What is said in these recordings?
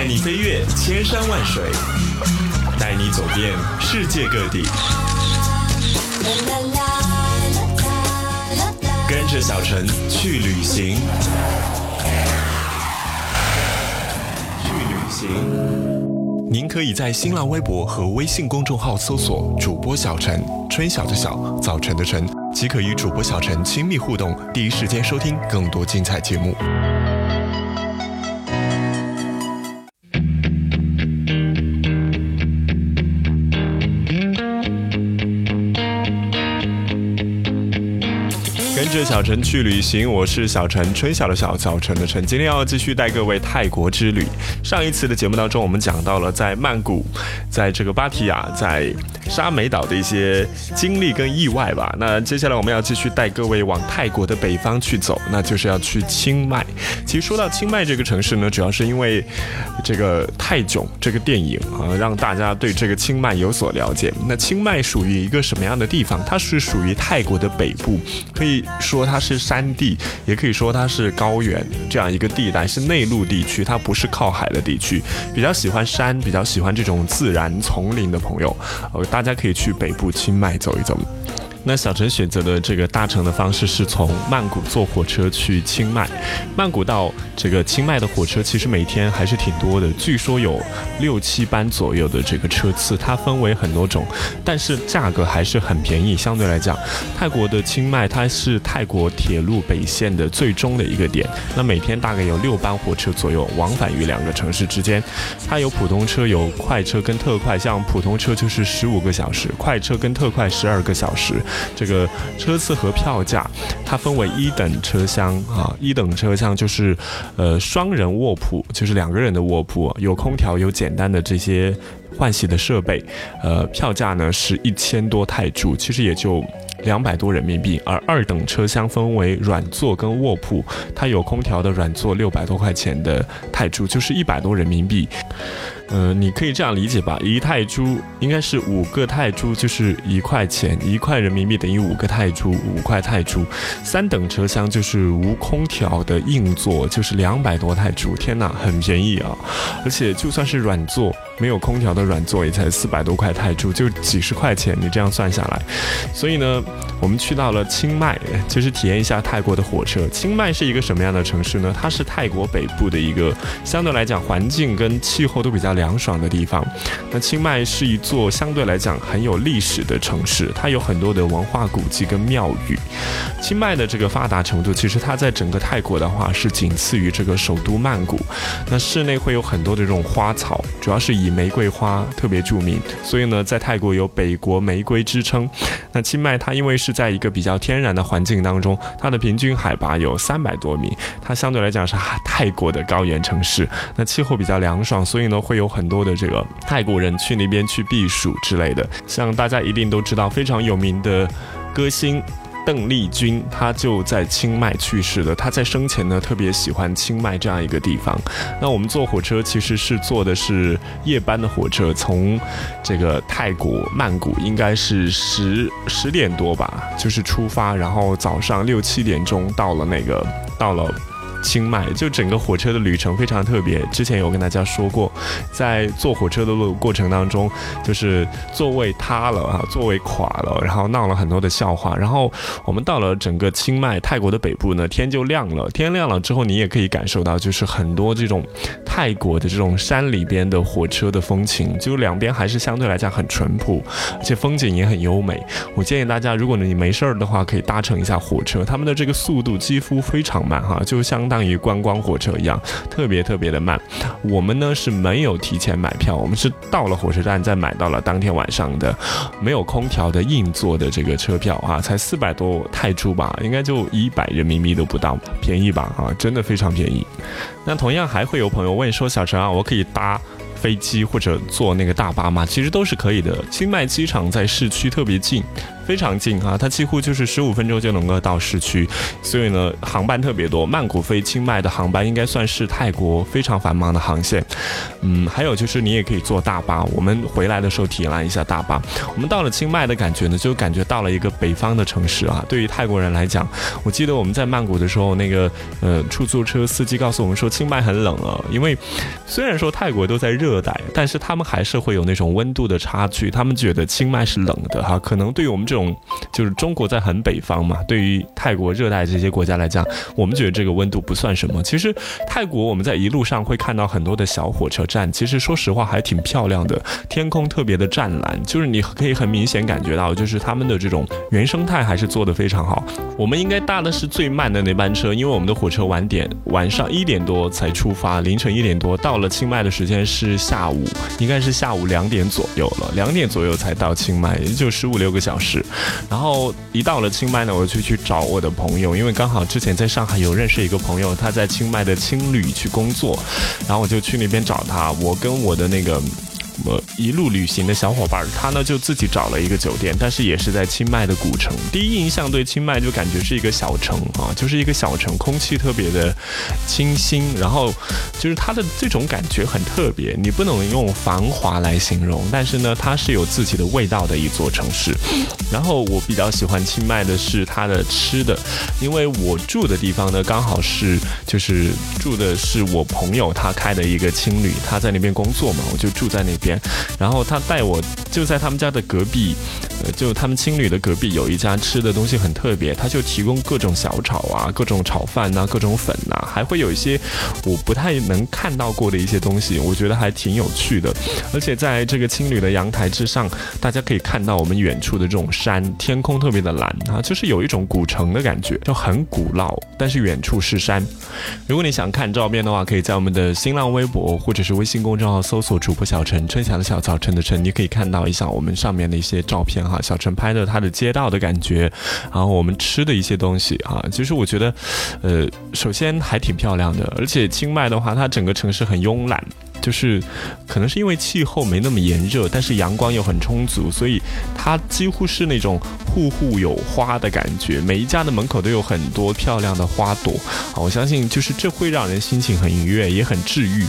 带你飞越千山万水，带你走遍世界各地，跟着小陈去旅行，去旅行。您可以在新浪微博和微信公众号搜索“主播小陈”，春晓的晓，早晨的晨，即可与主播小陈亲密互动，第一时间收听更多精彩节目。着小陈去旅行，我是小陈，春晓的晓，早晨的晨。今天要继续带各位泰国之旅。上一次的节目当中，我们讲到了在曼谷，在这个芭提雅，在沙美岛的一些经历跟意外吧。那接下来我们要继续带各位往泰国的北方去走，那就是要去清迈。其实说到清迈这个城市呢，主要是因为这个泰囧这个电影啊，让大家对这个清迈有所了解。那清迈属于一个什么样的地方？它是属于泰国的北部，可以。说它是山地，也可以说它是高原这样一个地带，是内陆地区，它不是靠海的地区。比较喜欢山，比较喜欢这种自然丛林的朋友，呃，大家可以去北部清迈走一走。那小陈选择的这个搭乘的方式是从曼谷坐火车去清迈。曼谷到这个清迈的火车其实每天还是挺多的，据说有六七班左右的这个车次，它分为很多种，但是价格还是很便宜。相对来讲，泰国的清迈它是泰国铁路北线的最终的一个点。那每天大概有六班火车左右往返于两个城市之间。它有普通车、有快车跟特快，像普通车就是十五个小时，快车跟特快十二个小时。这个车次和票价，它分为一等车厢啊，一等车厢就是，呃，双人卧铺，就是两个人的卧铺，有空调，有简单的这些换洗的设备，呃，票价呢是一千多泰铢，其实也就两百多人民币。而二等车厢分为软座跟卧铺，它有空调的软座六百多块钱的泰铢，就是一百多人民币。呃，你可以这样理解吧，一泰铢应该是五个泰铢，就是一块钱，一块人民币等于五个泰铢，五块泰铢。三等车厢就是无空调的硬座，就是两百多泰铢。天哪，很便宜啊！而且就算是软座，没有空调的软座也才四百多块泰铢，就几十块钱。你这样算下来，所以呢，我们去到了清迈，就是体验一下泰国的火车。清迈是一个什么样的城市呢？它是泰国北部的一个，相对来讲环境跟气候都比较。凉爽的地方，那清迈是一座相对来讲很有历史的城市，它有很多的文化古迹跟庙宇。清迈的这个发达程度，其实它在整个泰国的话是仅次于这个首都曼谷。那室内会有很多的这种花草，主要是以玫瑰花特别著名，所以呢，在泰国有北国玫瑰之称。那清迈它因为是在一个比较天然的环境当中，它的平均海拔有三百多米，它相对来讲是泰国的高原城市。那气候比较凉爽，所以呢会有。很多的这个泰国人去那边去避暑之类的，像大家一定都知道非常有名的歌星邓丽君，她就在清迈去世的。她在生前呢特别喜欢清迈这样一个地方。那我们坐火车其实是坐的是夜班的火车，从这个泰国曼谷应该是十十点多吧，就是出发，然后早上六七点钟到了那个到了。清迈就整个火车的旅程非常特别，之前有跟大家说过，在坐火车的路过程当中，就是座位塌了啊，座位垮了，然后闹了很多的笑话。然后我们到了整个清迈泰国的北部呢，天就亮了。天亮了之后，你也可以感受到，就是很多这种泰国的这种山里边的火车的风情，就两边还是相对来讲很淳朴，而且风景也很优美。我建议大家，如果你没事儿的话，可以搭乘一下火车，他们的这个速度几乎非常慢哈，就像。当于观光火车一样，特别特别的慢。我们呢是没有提前买票，我们是到了火车站再买到了当天晚上的没有空调的硬座的这个车票啊，才四百多泰铢吧，应该就一百人民币都不到，便宜吧？啊，真的非常便宜。那同样还会有朋友问说，小陈啊，我可以搭？飞机或者坐那个大巴嘛，其实都是可以的。清迈机场在市区特别近，非常近啊，它几乎就是十五分钟就能够到市区，所以呢，航班特别多。曼谷飞清迈的航班应该算是泰国非常繁忙的航线。嗯，还有就是你也可以坐大巴。我们回来的时候体验一下大巴。我们到了清迈的感觉呢，就感觉到了一个北方的城市啊。对于泰国人来讲，我记得我们在曼谷的时候，那个呃出租车司机告诉我们说，清迈很冷啊，因为虽然说泰国都在热带，但是他们还是会有那种温度的差距。他们觉得清迈是冷的哈，可能对于我们这种就是中国在很北方嘛，对于泰国热带这些国家来讲，我们觉得这个温度不算什么。其实泰国我们在一路上会看到很多的小火车站，其实说实话还挺漂亮的，天空特别的湛蓝，就是你可以很明显感觉到，就是他们的这种原生态还是做的非常好。我们应该搭的是最慢的那班车，因为我们的火车晚点，晚上一点多才出发，凌晨一点多到了清迈的时间是下午，应该是下午两点左右了，两点左右才到清迈，也就十五六个小时。然后一到了清迈呢，我就去找我的朋友，因为刚好之前在上海有认识一个朋友，他在清迈的青旅去工作，然后我就去那边找他。我跟我的那个。么一路旅行的小伙伴，他呢就自己找了一个酒店，但是也是在清迈的古城。第一印象对清迈就感觉是一个小城啊，就是一个小城，空气特别的清新，然后就是它的这种感觉很特别，你不能用繁华来形容，但是呢，它是有自己的味道的一座城市。然后我比较喜欢清迈的是它的吃的，因为我住的地方呢刚好是就是住的是我朋友他开的一个青旅，他在那边工作嘛，我就住在那边。然后他带我就在他们家的隔壁，呃，就他们青旅的隔壁有一家吃的东西很特别，他就提供各种小炒啊，各种炒饭呐，各种粉呐，还会有一些我不太能看到过的一些东西，我觉得还挺有趣的。而且在这个青旅的阳台之上，大家可以看到我们远处的这种山，天空特别的蓝啊，就是有一种古城的感觉，就很古老，但是远处是山。如果你想看照片的话，可以在我们的新浪微博或者是微信公众号搜索主播小陈。分享的小早晨的晨，你可以看到一下我们上面的一些照片哈，小陈拍的他的街道的感觉，然后我们吃的一些东西哈，其实我觉得，呃，首先还挺漂亮的，而且清迈的话，它整个城市很慵懒。就是，可能是因为气候没那么炎热，但是阳光又很充足，所以它几乎是那种户户有花的感觉。每一家的门口都有很多漂亮的花朵啊！我相信，就是这会让人心情很愉悦，也很治愈。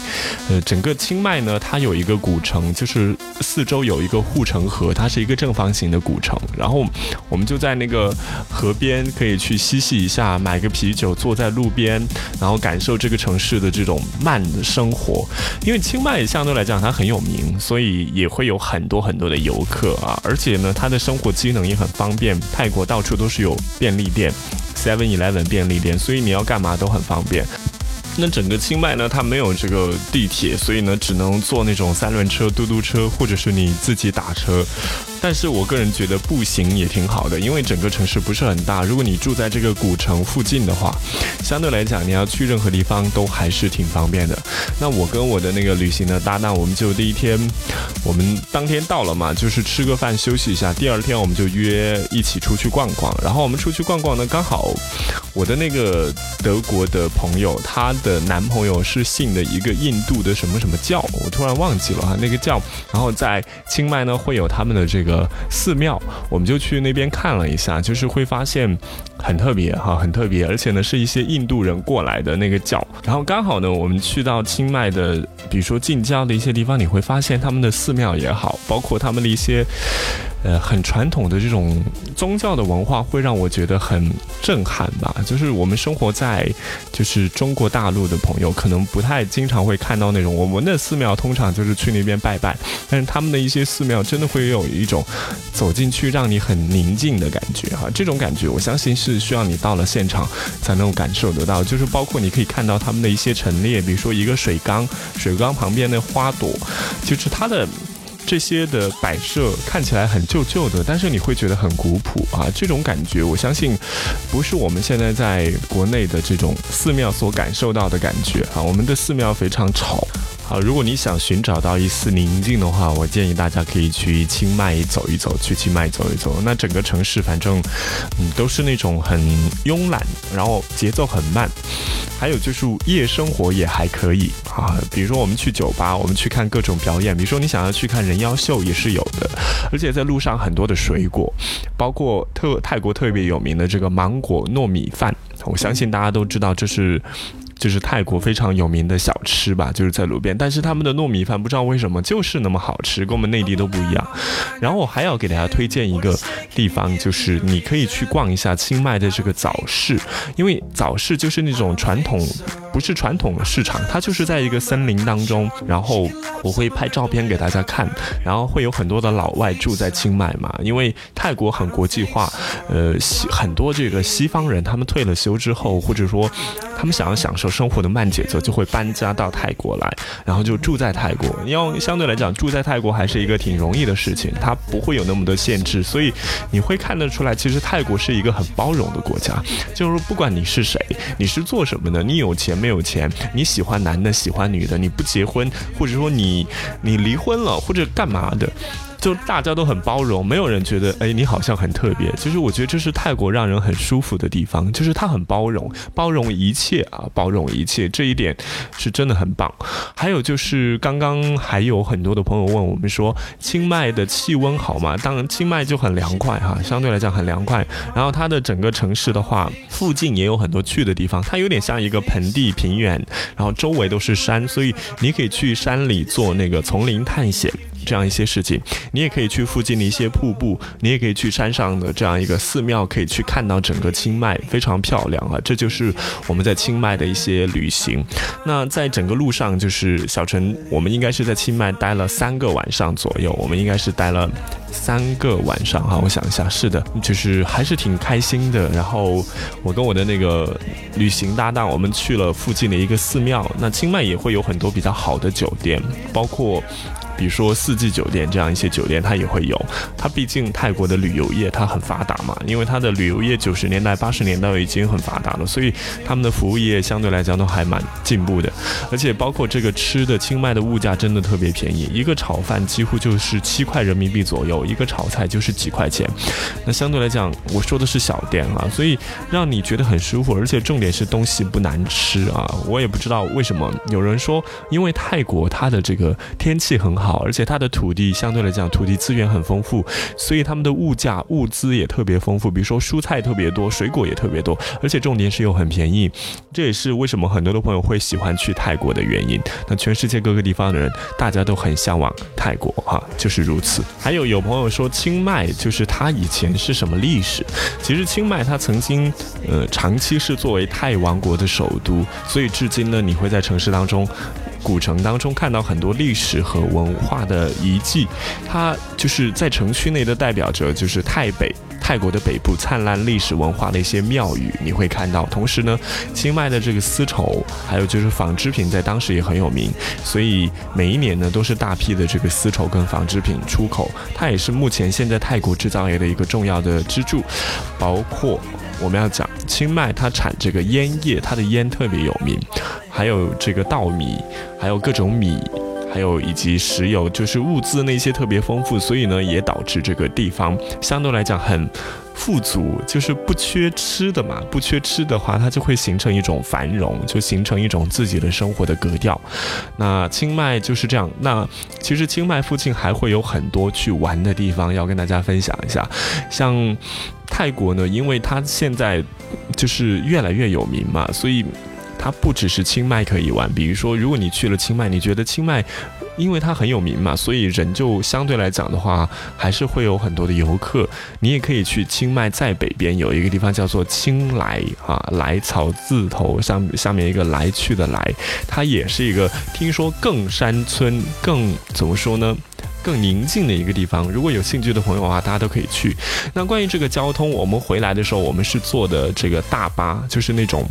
呃，整个清迈呢，它有一个古城，就是四周有一个护城河，它是一个正方形的古城。然后我们就在那个河边可以去嬉戏一下，买个啤酒，坐在路边，然后感受这个城市的这种慢的生活，因为。清迈相对来讲，它很有名，所以也会有很多很多的游客啊。而且呢，它的生活机能也很方便。泰国到处都是有便利店，Seven Eleven 便利店，所以你要干嘛都很方便。那整个清迈呢，它没有这个地铁，所以呢，只能坐那种三轮车、嘟嘟车，或者是你自己打车。但是我个人觉得步行也挺好的，因为整个城市不是很大。如果你住在这个古城附近的话，相对来讲，你要去任何地方都还是挺方便的。那我跟我的那个旅行的搭档，我们就第一天，我们当天到了嘛，就是吃个饭休息一下。第二天我们就约一起出去逛逛。然后我们出去逛逛呢，刚好我的那个德国的朋友，她的男朋友是信的一个印度的什么什么教，我突然忘记了哈那个教。然后在清迈呢，会有他们的这个。呃，寺庙，我们就去那边看了一下，就是会发现很特别哈，很特别，而且呢是一些印度人过来的那个教，然后刚好呢我们去到清迈的，比如说近郊的一些地方，你会发现他们的寺庙也好，包括他们的一些。呃，很传统的这种宗教的文化会让我觉得很震撼吧。就是我们生活在就是中国大陆的朋友，可能不太经常会看到那种我们的寺庙，通常就是去那边拜拜。但是他们的一些寺庙真的会有一种走进去让你很宁静的感觉哈。这种感觉，我相信是需要你到了现场才能够感受得到。就是包括你可以看到他们的一些陈列，比如说一个水缸，水缸旁边的花朵，就是它的。这些的摆设看起来很旧旧的，但是你会觉得很古朴啊！这种感觉，我相信不是我们现在在国内的这种寺庙所感受到的感觉啊！我们的寺庙非常吵。啊，如果你想寻找到一丝宁静的话，我建议大家可以去清迈走一走，去清迈走一走。那整个城市反正，嗯，都是那种很慵懒，然后节奏很慢，还有就是夜生活也还可以啊。比如说我们去酒吧，我们去看各种表演，比如说你想要去看人妖秀也是有的，而且在路上很多的水果，包括特泰国特别有名的这个芒果糯米饭，我相信大家都知道这是。就是泰国非常有名的小吃吧，就是在路边，但是他们的糯米饭不知道为什么就是那么好吃，跟我们内地都不一样。然后我还要给大家推荐一个地方，就是你可以去逛一下清迈的这个早市，因为早市就是那种传统，不是传统的市场，它就是在一个森林当中。然后我会拍照片给大家看，然后会有很多的老外住在清迈嘛，因为泰国很国际化，呃，西很多这个西方人他们退了休之后，或者说他们想要享受。生活的慢节奏就会搬家到泰国来，然后就住在泰国。因为相对来讲，住在泰国还是一个挺容易的事情，它不会有那么多限制，所以你会看得出来，其实泰国是一个很包容的国家。就是说，不管你是谁，你是做什么的，你有钱没有钱，你喜欢男的喜欢女的，你不结婚，或者说你你离婚了或者干嘛的。就大家都很包容，没有人觉得哎你好像很特别。其实我觉得这是泰国让人很舒服的地方，就是它很包容，包容一切啊，包容一切，这一点是真的很棒。还有就是刚刚还有很多的朋友问我们说，清迈的气温好吗？当然清迈就很凉快哈，相对来讲很凉快。然后它的整个城市的话，附近也有很多去的地方，它有点像一个盆地平原，然后周围都是山，所以你可以去山里做那个丛林探险。这样一些事情，你也可以去附近的一些瀑布，你也可以去山上的这样一个寺庙，可以去看到整个清迈，非常漂亮啊！这就是我们在清迈的一些旅行。那在整个路上，就是小陈，我们应该是在清迈待了三个晚上左右，我们应该是待了三个晚上哈。我想一下，是的，就是还是挺开心的。然后我跟我的那个旅行搭档，我们去了附近的一个寺庙。那清迈也会有很多比较好的酒店，包括。比如说四季酒店这样一些酒店，它也会有。它毕竟泰国的旅游业它很发达嘛，因为它的旅游业九十年代、八十年代已经很发达了，所以他们的服务业相对来讲都还蛮进步的。而且包括这个吃的，清迈的物价真的特别便宜，一个炒饭几乎就是七块人民币左右，一个炒菜就是几块钱。那相对来讲，我说的是小店啊，所以让你觉得很舒服，而且重点是东西不难吃啊。我也不知道为什么有人说，因为泰国它的这个天气很好。好而且它的土地相对来讲，土地资源很丰富，所以他们的物价物资也特别丰富。比如说蔬菜特别多，水果也特别多，而且重点是又很便宜。这也是为什么很多的朋友会喜欢去泰国的原因。那全世界各个地方的人，大家都很向往泰国哈，就是如此。还有有朋友说清迈就是它以前是什么历史？其实清迈它曾经呃长期是作为泰王国的首都，所以至今呢，你会在城市当中。古城当中看到很多历史和文化的遗迹，它就是在城区内的代表着，就是泰北泰国的北部灿烂历史文化的一些庙宇，你会看到。同时呢，清迈的这个丝绸，还有就是纺织品，在当时也很有名，所以每一年呢都是大批的这个丝绸跟纺织品出口，它也是目前现在泰国制造业的一个重要的支柱，包括。我们要讲清迈，它产这个烟叶，它的烟特别有名，还有这个稻米，还有各种米，还有以及石油，就是物资那些特别丰富，所以呢，也导致这个地方相对来讲很富足，就是不缺吃的嘛。不缺吃的话，它就会形成一种繁荣，就形成一种自己的生活的格调。那清迈就是这样。那其实清迈附近还会有很多去玩的地方，要跟大家分享一下，像。泰国呢，因为它现在就是越来越有名嘛，所以它不只是清迈可以玩。比如说，如果你去了清迈，你觉得清迈因为它很有名嘛，所以人就相对来讲的话，还是会有很多的游客。你也可以去清迈，在北边有一个地方叫做清莱啊，莱草字头上下面一个来去的来，它也是一个听说更山村更怎么说呢？更宁静的一个地方，如果有兴趣的朋友的话，大家都可以去。那关于这个交通，我们回来的时候，我们是坐的这个大巴，就是那种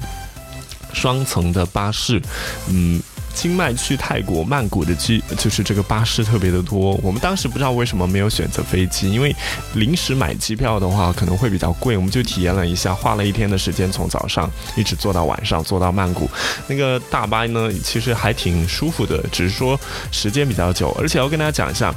双层的巴士，嗯。清迈去泰国曼谷的机就是这个巴士特别的多。我们当时不知道为什么没有选择飞机，因为临时买机票的话可能会比较贵。我们就体验了一下，花了一天的时间从早上一直坐到晚上，坐到曼谷。那个大巴呢，其实还挺舒服的，只是说时间比较久。而且要跟大家讲一下，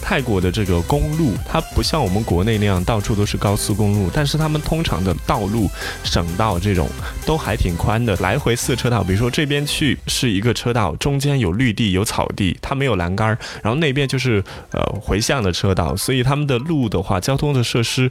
泰国的这个公路，它不像我们国内那样到处都是高速公路，但是他们通常的道路、省道这种都还挺宽的，来回四车道。比如说这边去是一个车道，中间有绿地、有草地，它没有栏杆，然后那边就是呃回向的车道，所以他们的路的话，交通的设施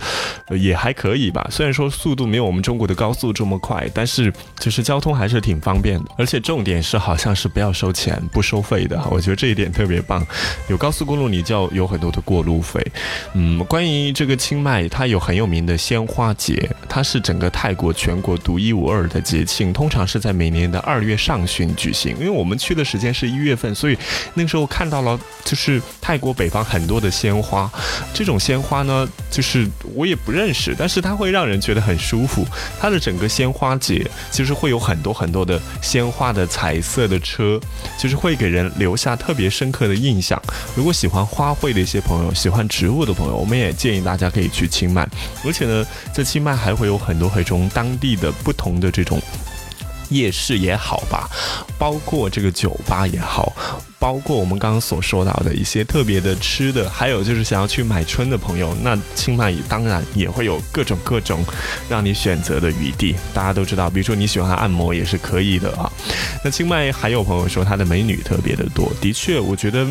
也还可以吧。虽然说速度没有我们中国的高速这么快，但是就是交通还是挺方便的。而且重点是好像是不要收钱、不收费的，我觉得这一点特别棒。有高速公路，你就要有很多的过路费。嗯，关于这个清迈，它有很有名的鲜花节，它是整个泰国全国独一无二的节庆，通常是在每年的二月上旬举行。因为我们去的时间是一月份，所以那个时候看到了就是泰国北方很多的鲜花。这种鲜花呢，就是我也不认识，但是它会让人觉得很舒服。它的整个鲜花节就是会有很多很多的鲜花的彩色的车，就是会给人留下特别深刻的印象。如果喜欢花卉的一些朋友，喜欢植物的朋友，我们也建议大家可以去清迈。而且呢，在清迈还会有很多很多当地的不同的这种夜市也好吧，包括这个酒吧也好，包括我们刚刚所说到的一些特别的吃的，还有就是想要去买春的朋友，那清迈当然也会有各种各种让你选择的余地。大家都知道，比如说你喜欢按摩也是可以的啊。那清迈还有朋友说它的美女特别的多，的确，我觉得。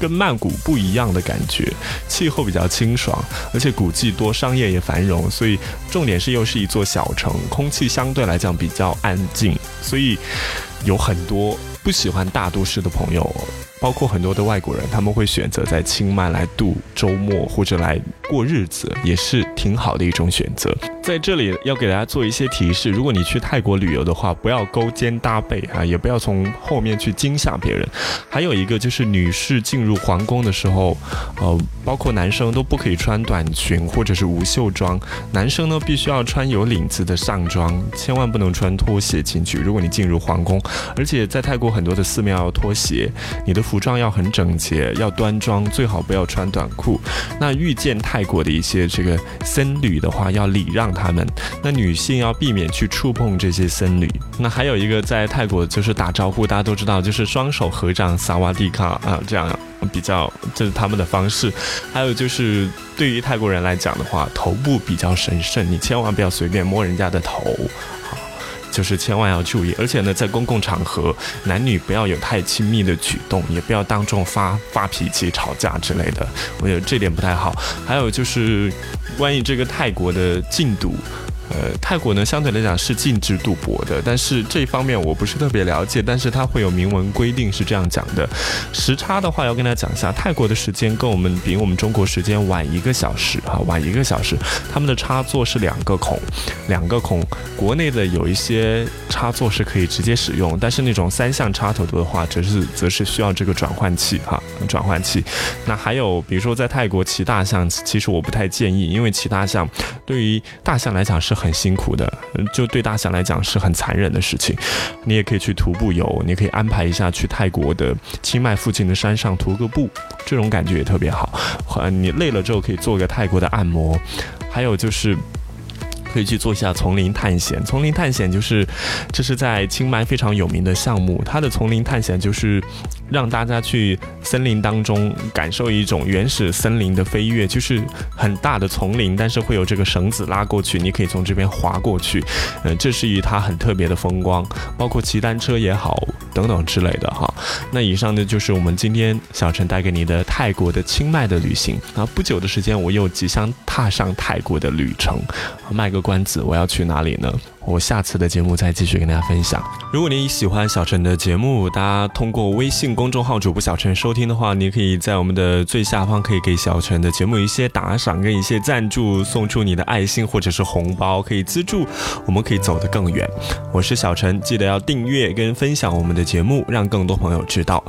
跟曼谷不一样的感觉，气候比较清爽，而且古迹多，商业也繁荣，所以重点是又是一座小城，空气相对来讲比较安静，所以有很多不喜欢大都市的朋友。包括很多的外国人，他们会选择在清迈来度周末或者来过日子，也是挺好的一种选择。在这里要给大家做一些提示：如果你去泰国旅游的话，不要勾肩搭背啊，也不要从后面去惊吓别人。还有一个就是，女士进入皇宫的时候，呃，包括男生都不可以穿短裙或者是无袖装，男生呢必须要穿有领子的上装，千万不能穿拖鞋进去。如果你进入皇宫，而且在泰国很多的寺庙要脱鞋，你的。服装要很整洁，要端庄，最好不要穿短裤。那遇见泰泰国的一些这个僧侣的话，要礼让他们。那女性要避免去触碰这些僧侣。那还有一个在泰国就是打招呼，大家都知道，就是双手合掌，萨瓦迪卡啊，这样比较这是他们的方式。还有就是对于泰国人来讲的话，头部比较神圣，你千万不要随便摸人家的头。就是千万要注意，而且呢，在公共场合，男女不要有太亲密的举动，也不要当众发发脾气、吵架之类的，我觉得这点不太好。还有就是关于这个泰国的禁毒。呃，泰国呢相对来讲是禁止赌博的，但是这一方面我不是特别了解，但是它会有明文规定是这样讲的。时差的话要跟大家讲一下，泰国的时间跟我们比我们中国时间晚一个小时啊，晚一个小时。他们的插座是两个孔，两个孔。国内的有一些插座是可以直接使用，但是那种三项插头的话，则是则是需要这个转换器哈，转换器。那还有比如说在泰国骑大象，其实我不太建议，因为骑大象对于大象来讲是。很辛苦的，就对大象来讲是很残忍的事情。你也可以去徒步游，你可以安排一下去泰国的清迈附近的山上徒个步，这种感觉也特别好。你累了之后可以做个泰国的按摩，还有就是可以去做一下丛林探险。丛林探险就是这是在清迈非常有名的项目，它的丛林探险就是。让大家去森林当中感受一种原始森林的飞跃，就是很大的丛林，但是会有这个绳子拉过去，你可以从这边滑过去，呃，这是一它很特别的风光，包括骑单车也好，等等之类的哈。那以上呢就是我们今天小陈带给你的泰国的清迈的旅行。那不久的时间，我又即将踏上泰国的旅程，卖个关子，我要去哪里呢？我下次的节目再继续跟大家分享。如果你喜欢小陈的节目，大家通过微信公众号主播小陈收听的话，你可以在我们的最下方可以给小陈的节目一些打赏跟一些赞助，送出你的爱心或者是红包，可以资助，我们可以走得更远。我是小陈，记得要订阅跟分享我们的节目，让更多朋友知道。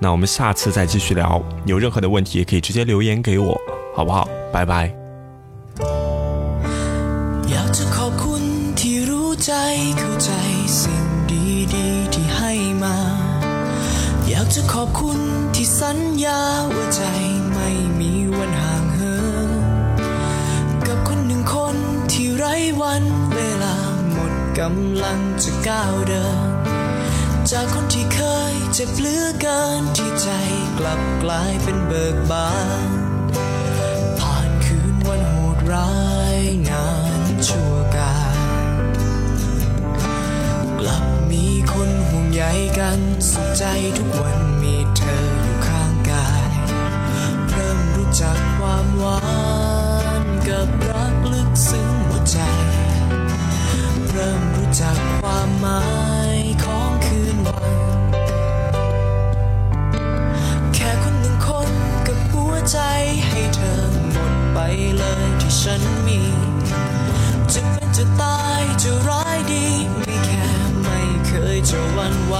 那我们下次再继续聊，有任何的问题也可以直接留言给我，好不好？拜拜。 ใจเข้าใจสิ่งดีๆที่ให้มา อยากจะขอบคุณที่สัญญาว่าใจไม่มีวันห่างเหินกับคนหนึ่งคนที่ไร้วันเวลาหมดกำลังจะก้าวเดิน จากคนที่เคยเจ็บเลือเกินที่ใจกลับกลายเป็นเบิกบานผ่านคืนวันโหดร้ายนานชั่ว ใยกันสุขใจทุกวันมีเธออยู่ข้างกาย เริ่มรู้จักความหวานกับรักลึกซึ้งหัวใจ เริ่มรู้จักความหมายของคืนวัน แค่คนหนึ่งคนกับหัวใจให้เธอหมดไปเลยที่ฉันมี จะหวันไหว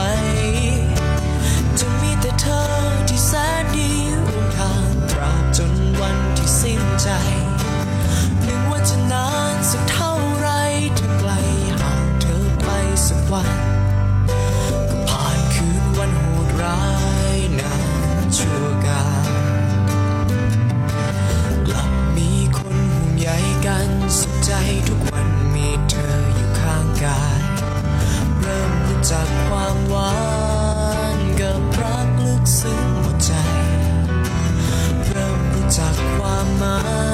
จากความหวานกับรักลึกซึ้งหัวใจ เริ่มรู้จักความหมาย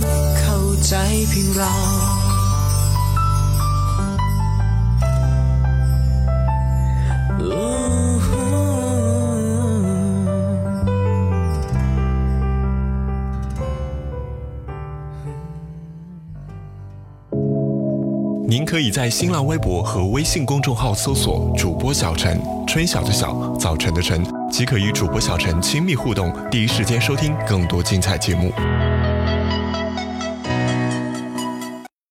扣在平壤您可以在新浪微博和微信公众号搜索主播小陈春晓的晓早晨的晨即可与主播小陈亲密互动第一时间收听更多精彩节目。